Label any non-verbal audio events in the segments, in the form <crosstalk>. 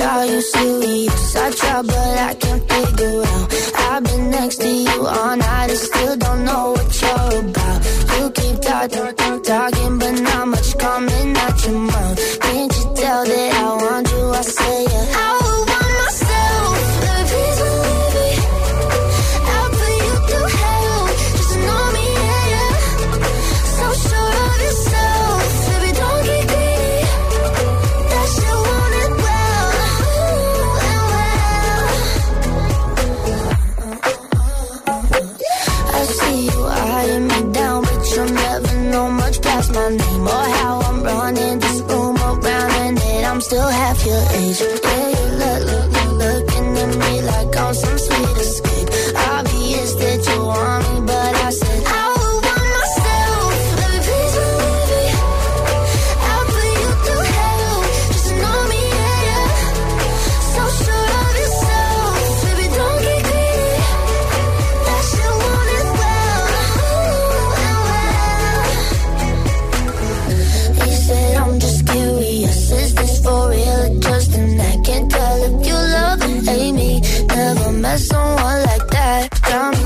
Said, Are you serious? I try, but I can't figure out. I've been next to you all night and still don't know what you're about. You keep talking, talking, but not much coming out your mouth. Can't you tell that I want you? I say, yeah. I still half your age. don't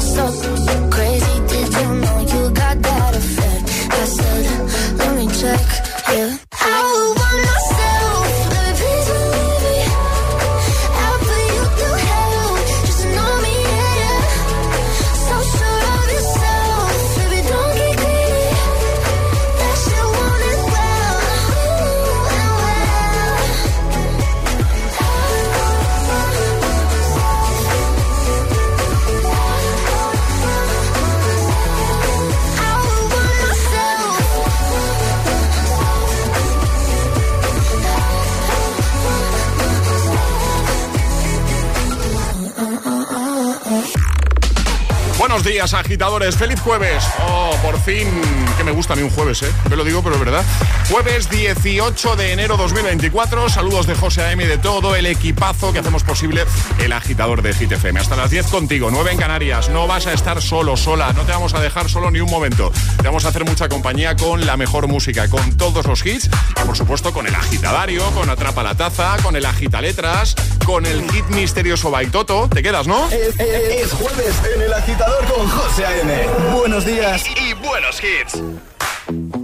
días, agitadores. Feliz jueves. Oh, por fin, que me gusta a mí un jueves, ¿eh? Me lo digo, pero es verdad. Jueves 18 de enero 2024. Saludos de José A.M. y de todo el equipazo que hacemos posible el agitador de Hit FM. Hasta las 10 contigo, 9 en Canarias. No vas a estar solo, sola. No te vamos a dejar solo ni un momento. Te vamos a hacer mucha compañía con la mejor música, con todos los hits y, por supuesto, con el agitadario, con Atrapa la Taza, con el agita letras, con el hit misterioso Baitoto. ¿Te quedas, no? Es, es- es jueves en el agitador con José A.M. Buenos días y, y buenos hits.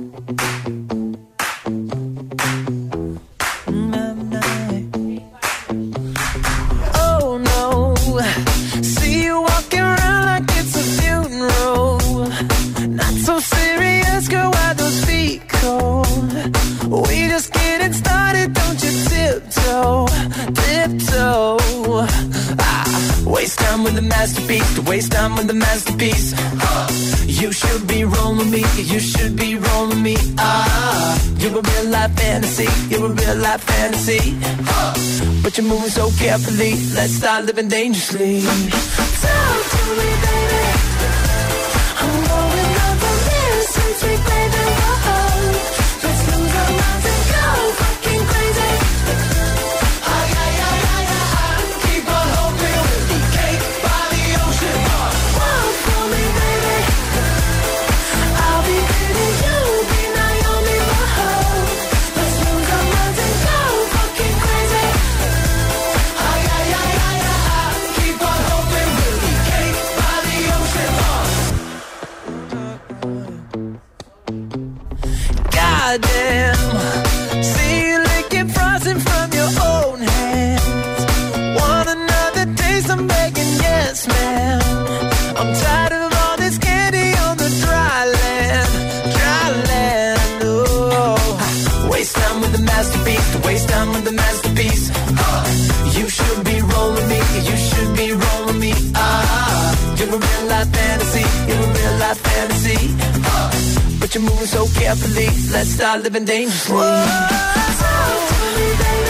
Life fantasy, you're a real life fantasy. But you're moving so carefully. Let's start living dangerously. Talk to me, baby. so carefully. Let's start living dangerously. Whoa, talk to me, baby.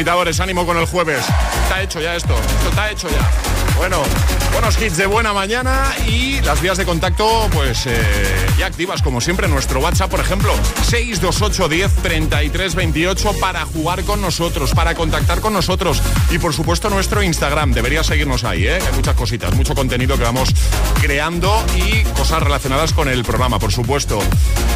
Agitadores, ánimo con el jueves. Está hecho ya esto, esto está hecho ya. Bueno, buenos hits de buena mañana y las vías de contacto, pues eh, ya activas, como siempre, nuestro WhatsApp, por ejemplo, 628 10 33 28 para jugar con nosotros, para contactar con nosotros y, por supuesto, nuestro Instagram. Deberías seguirnos ahí, ¿eh? Hay muchas cositas, mucho contenido que vamos creando y cosas relacionadas con el programa, por supuesto.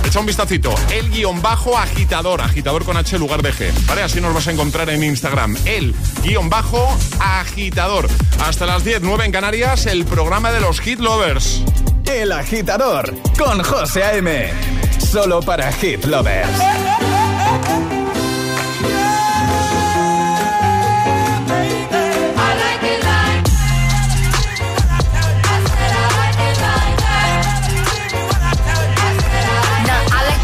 Echa un vistacito, el guion bajo agitador, agitador con H lugar de G, ¿vale? Así nos vas a encontrar en Instagram, el guion bajo agitador. Hasta las 10, 9 en Canarias, el programa de los Hit Lovers. El agitador con José A.M. Solo para Hit Lovers.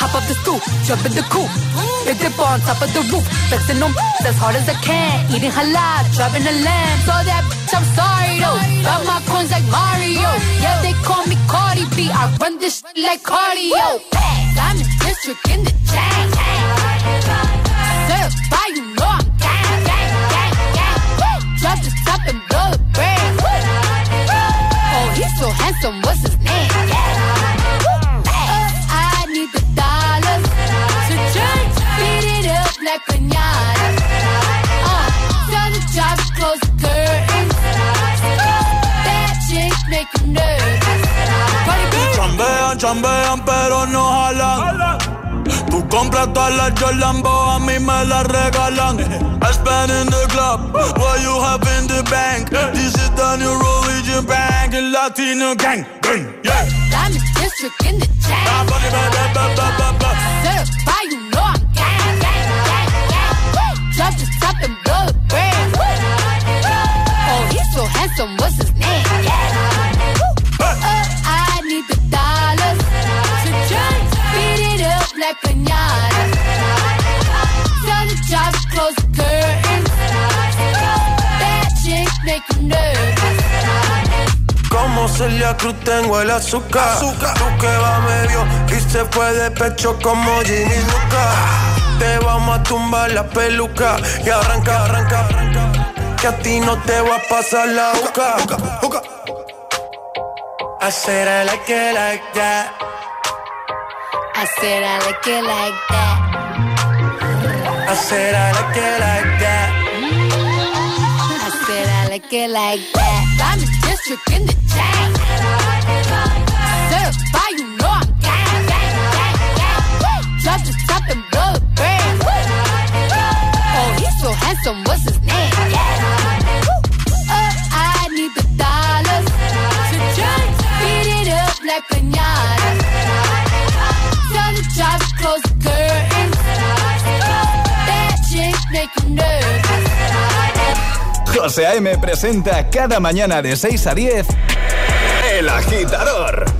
hop up the stoop, jump in the coupe. Big dip on top of the roof, flexing them <laughs> as hard as I can. Eating halal, driving a lamb. So that bitch, I'm sorry though. Got my coins like Mario. Yeah, they call me Cardi B. I run this shit like cardio. I'm in district in the chain. Certified, you know I'm gang, gang, gang, gang. Drop the top and blow the brand. Oh, he's so handsome, what's his Uh, tell the job to close the curtains. That chick make you nervous. Cardi B. Chambean, chambean, pero no jalan. Tú compras todas las Jolambo, a mí me las regalan. I spend in the club, what you have in the bank. This is the new religion bank, el Latino gang. gang yeah. I'm in district in the. Ah, ba. Certified, handsome, what's his name? Uh, I need the dollars to change, beat it up like pinata. Tell the job to close the curtains. That chick make you nervous. Como Celia Cruz tengo el azúcar. Tú que va medio y se fue de pecho como Ginny Luca. Te vamos a tumbar la peluca y arranca, arranca, arranca. Que a ti no te va a pasar la boca. I said I like it like that. I said I like it like that. I said I like it like that. I said I like it like that. I'm in district in the chain. Certified, you know I'm gang, gang, gang, gang. Drop handsome, what's. José A.M. presenta cada mañana de 6 a 10 El Agitador.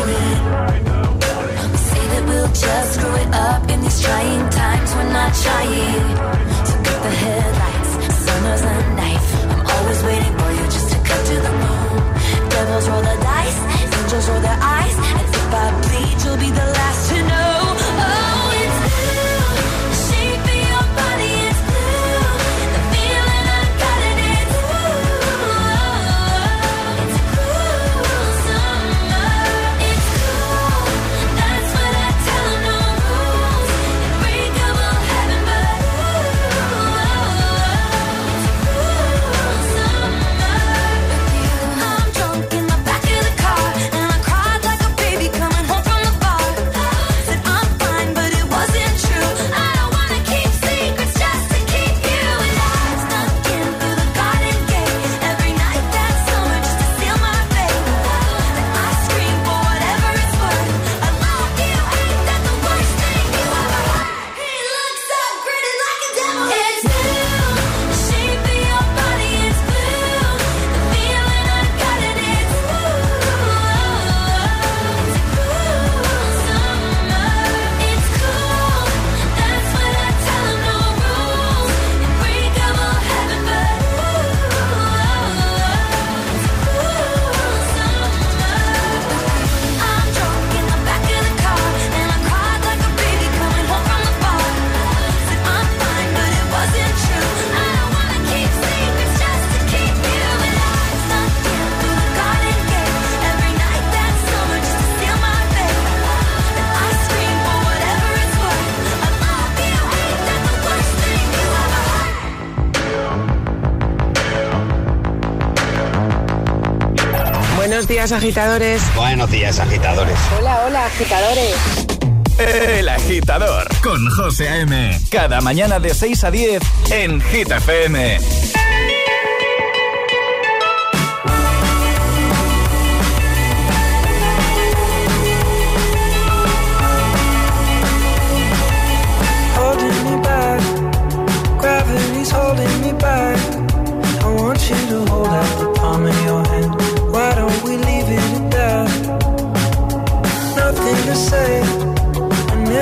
lying. Say that we'll just screw it up in these trying times. We're not trying to cut the head días, agitadores. Buenos días, agitadores. Hola, hola, agitadores. El agitador con José A.M. Cada mañana de 6 a 10 en Hit FM. holding me back. Gravity's holding me back. I want you to hold out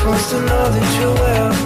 supposed to know that you're well.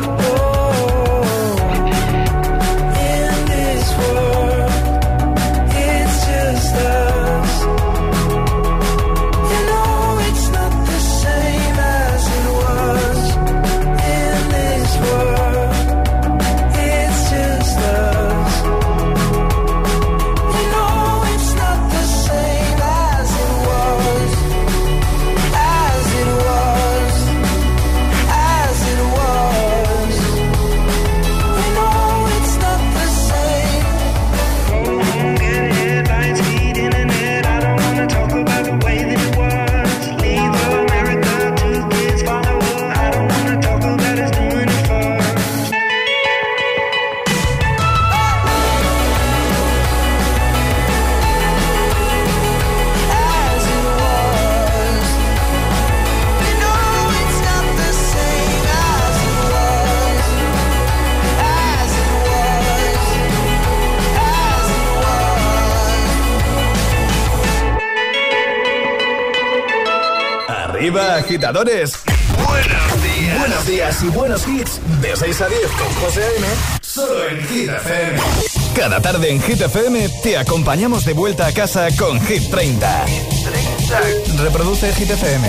Agitadores. Buenos días. Buenos días y buenos hits. De 6 a 10 con José A.M. Solo en Hit FM. Cada tarde en Hit FM te acompañamos de vuelta a casa con Hit 30. Reproduce Hit FM.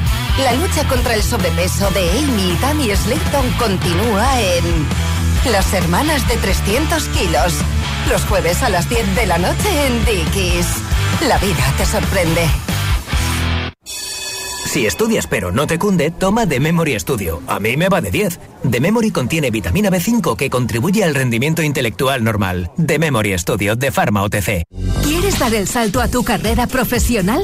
La lucha contra el sobrepeso de Amy y Tammy Slayton continúa en Las Hermanas de 300 kilos. Los jueves a las 10 de la noche en Dickies. La vida te sorprende. Si estudias pero no te cunde, toma The Memory Studio. A mí me va de 10. The Memory contiene vitamina B5 que contribuye al rendimiento intelectual normal. The Memory Studio de Pharma OTC. ¿Quieres dar el salto a tu carrera profesional?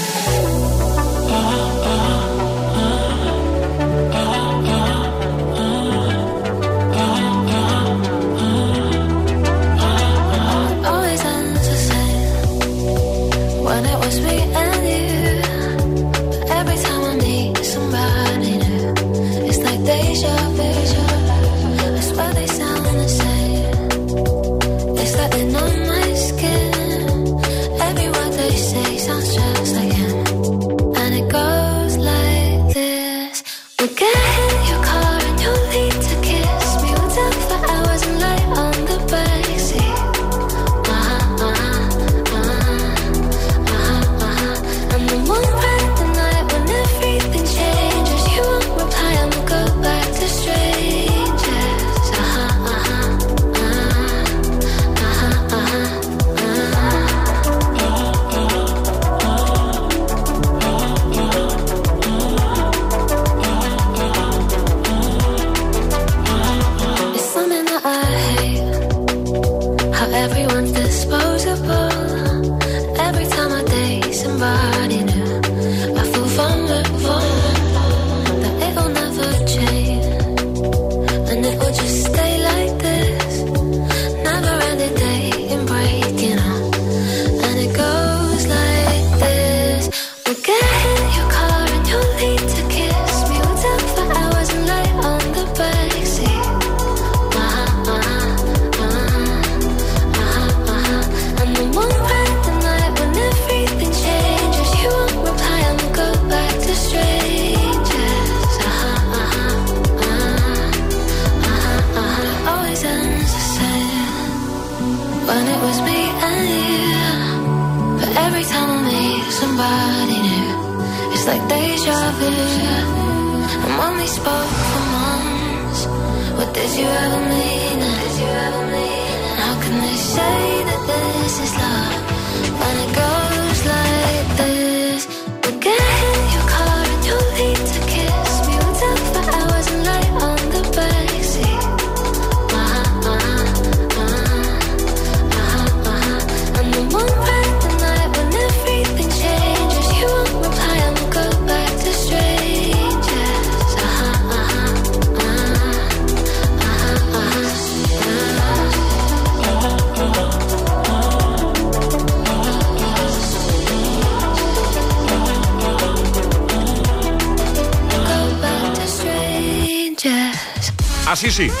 Así sí,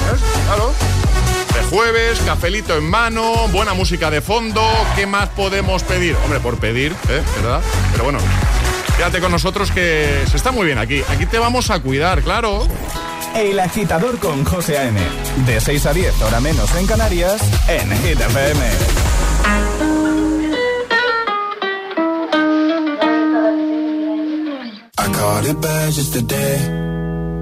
Claro. De jueves, cafelito en mano, buena música de fondo. ¿Qué más podemos pedir? Hombre, por pedir, ¿eh? ¿verdad? Pero bueno, quédate con nosotros que se está muy bien aquí. Aquí te vamos a cuidar, claro. El agitador con José A.M. De 6 a 10, hora menos en Canarias, en Hit FM. I caught it bad just today.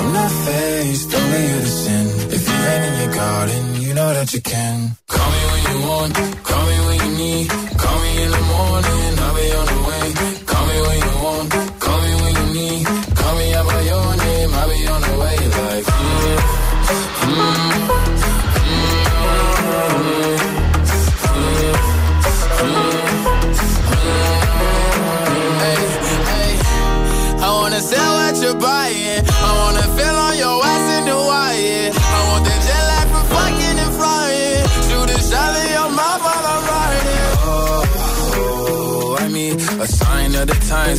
I'm not faced, only you to sin. If you ain't in your garden, you know that you can. Call me when you want, call me when you need. Call me in the morning, I'll be on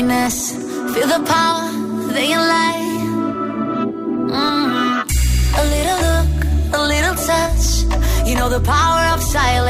Feel the power, they light. Mm. A little look, a little touch. You know the power of silence.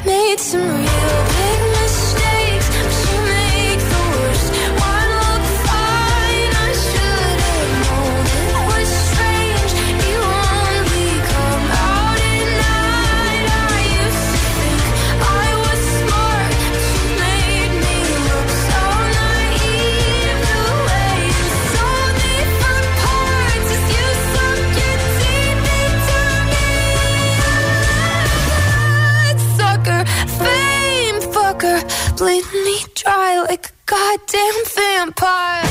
damn vampire.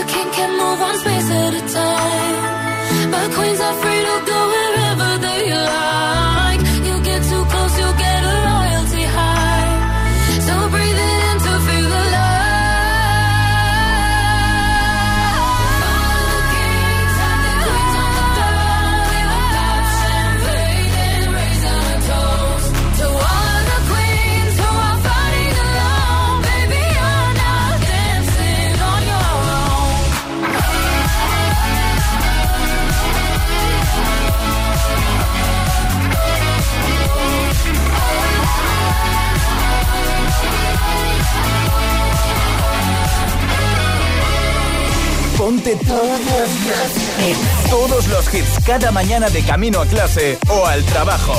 a king can move one space at a time. But queens are free to go. todos los hits. Todos los hits cada mañana de camino a clase o al trabajo.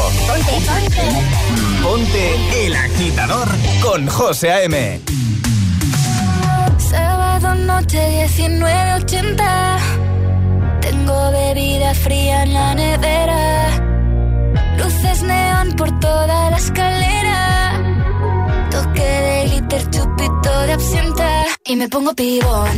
Ponte, el agitador con José A.M. Sábado noche 19.80. Tengo bebida fría en la nevera. Luces neón por toda la escalera. Toque de glitter, chupito de absenta. Y me pongo pibón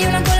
Hay una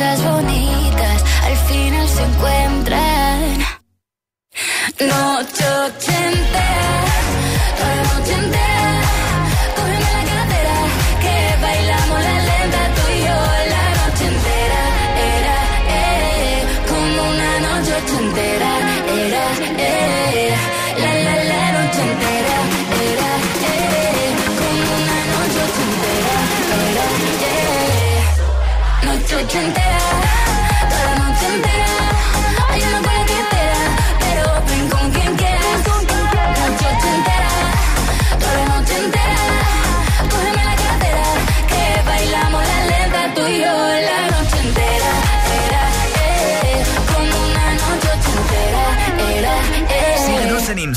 Cosas bonitas al final se encuentran. Noche ochentera,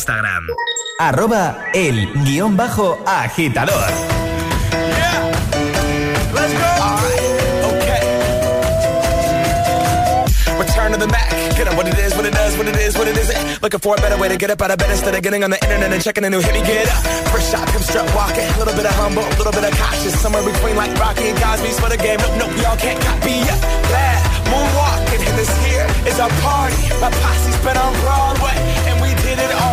Instagram. Arroba el guión bajo agitador. Let's go. All right. Okay. Return to the Mac. Get up what it is, what it does, what it is, what it isn't. Looking for a better way to get up out of bed instead of getting on the internet and checking a new hit. Me get up. First shot, come strut walking. A little bit of humble, a little bit of cautious. Somewhere between like Rocky and Cosby's for the game. Nope, nope, y'all can't copy yet. Bad moonwalking, and this here is our party. My posse's been on Broadway, and we did it all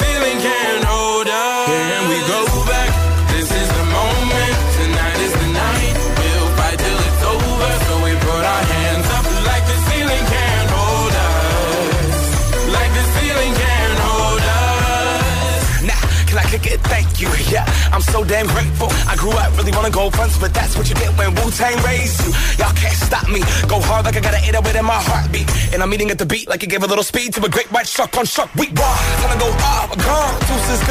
Thank you. Yeah, I'm so damn grateful. I grew up really wanna go fronts, but that's what you get when Wu Tang raised you. Y'all can't stop me. Go hard like I got an 808 in my heartbeat. And I'm eating at the beat like it gave a little speed to a great white shark on shark. We raw. Time to go off. Gone. Goodbye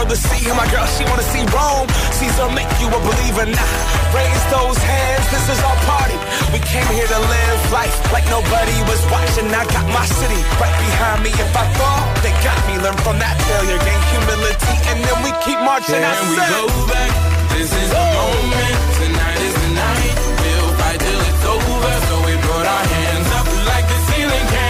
world to see him. My girl, she wanna see Rome. Caesar make you a believer now. Nah, raise those hands, this is our party. We came here to live life like nobody was watching. I got my city right behind me. If I fall, they got me. Learn from that failure, gain humility, and then we keep marching. Can we go back? This is the moment. Tonight is the night. We'll fight till it's over. So we put our hands up like the ceiling can.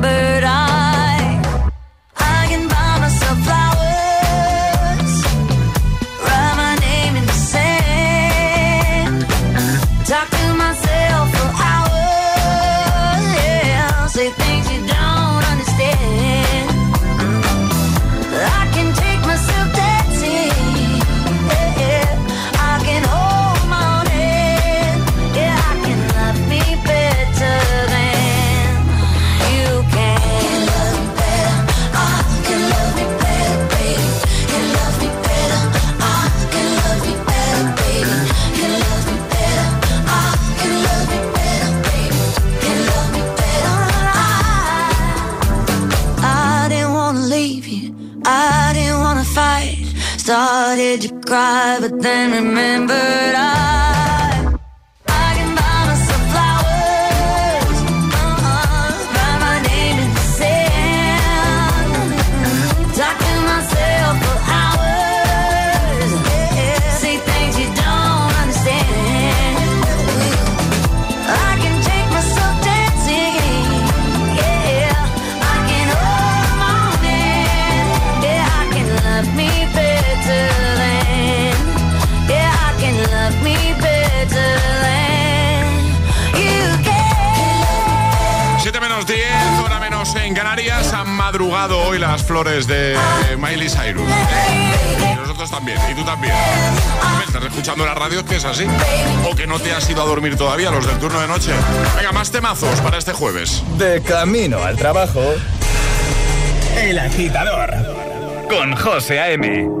everything flores de Miley Cyrus. Y nosotros también, y tú también. Estás escuchando la radio, es que es así. O que no te has ido a dormir todavía, los del turno de noche. Venga, más temazos para este jueves. De camino al trabajo. El agitador. Con José A.M.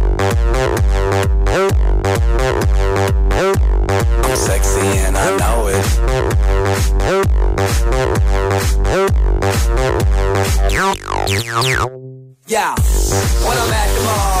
Yeah, when I'm at the mall,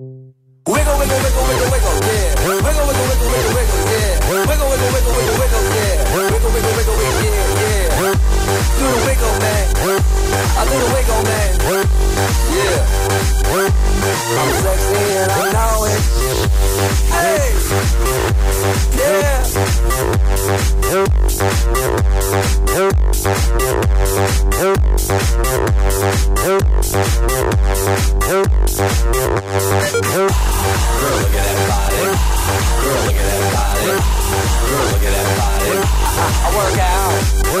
Wiggle, wiggle, wiggle, wiggle, wiggle, yeah. Wiggle, wiggle, wiggle, wiggle, wiggle, yeah. Wiggle, wiggle, wiggle, wiggle, wiggle, yeah. Wiggle, wiggle, wiggle, wiggle, yeah. Do the wiggle, man. Do the wiggle, man. Yeah. I'm sexy and I know it. Hey. Yeah. Girl, look at that body. Girl, look at that body. Girl, look at that body. I work out.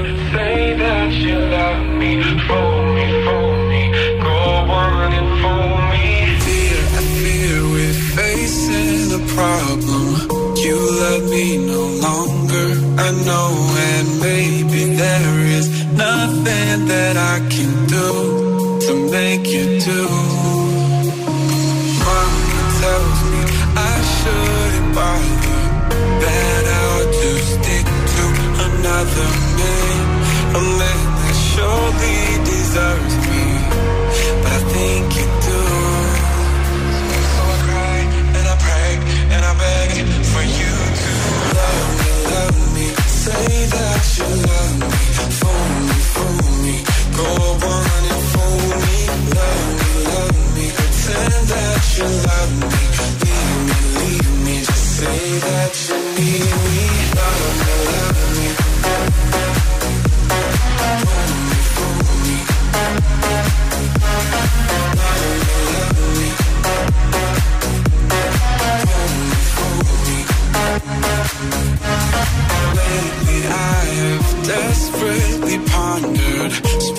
Say that you love me, fool me, fool me, go on and fool me. Fear, I fear we're facing a problem. You love me no longer,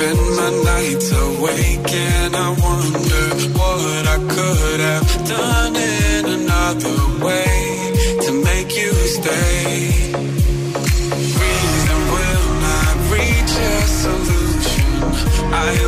spend my nights awake and I wonder what I could have done in another way to make you stay. Reason will not reach a solution. I